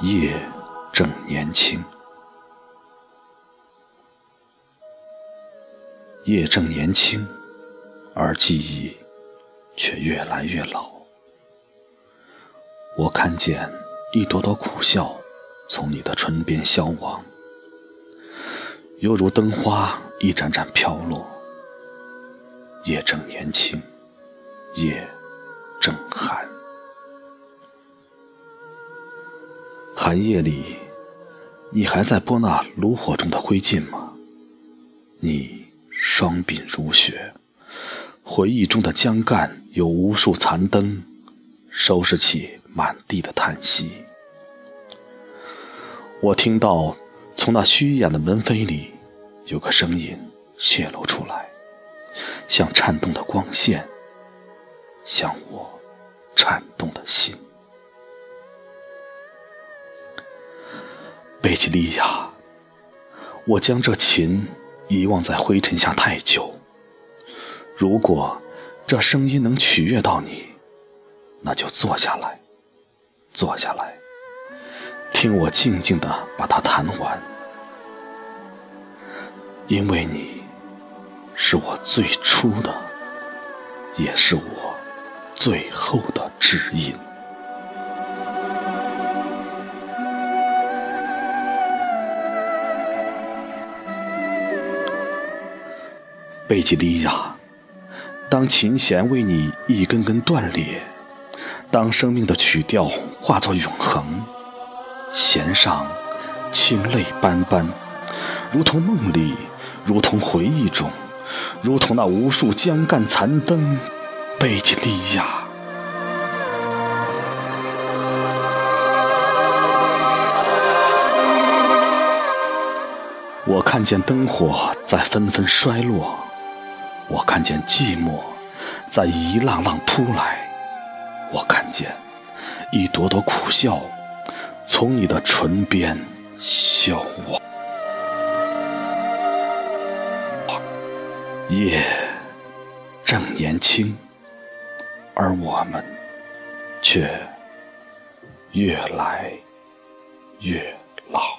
夜正年轻，夜正年轻，而记忆却越来越老。我看见一朵朵苦笑从你的唇边消亡，犹如灯花一盏盏飘落。夜正年轻，夜正寒。寒夜里，你还在拨那炉火中的灰烬吗？你双鬓如雪，回忆中的江干有无数残灯，收拾起满地的叹息。我听到从那虚掩的门扉里，有个声音泄露出来，像颤动的光线，像我颤动的心。贝吉利亚，我将这琴遗忘在灰尘下太久。如果这声音能取悦到你，那就坐下来，坐下来，听我静静的把它弹完。因为你是我最初的，也是我最后的知音。贝吉利亚，当琴弦为你一根根断裂，当生命的曲调化作永恒，弦上清泪斑斑，如同梦里，如同回忆中，如同那无数江干残灯。贝吉利亚，我看见灯火在纷纷衰落。我看见寂寞在一浪浪扑来，我看见一朵朵苦笑从你的唇边消亡。夜正年轻，而我们却越来越老。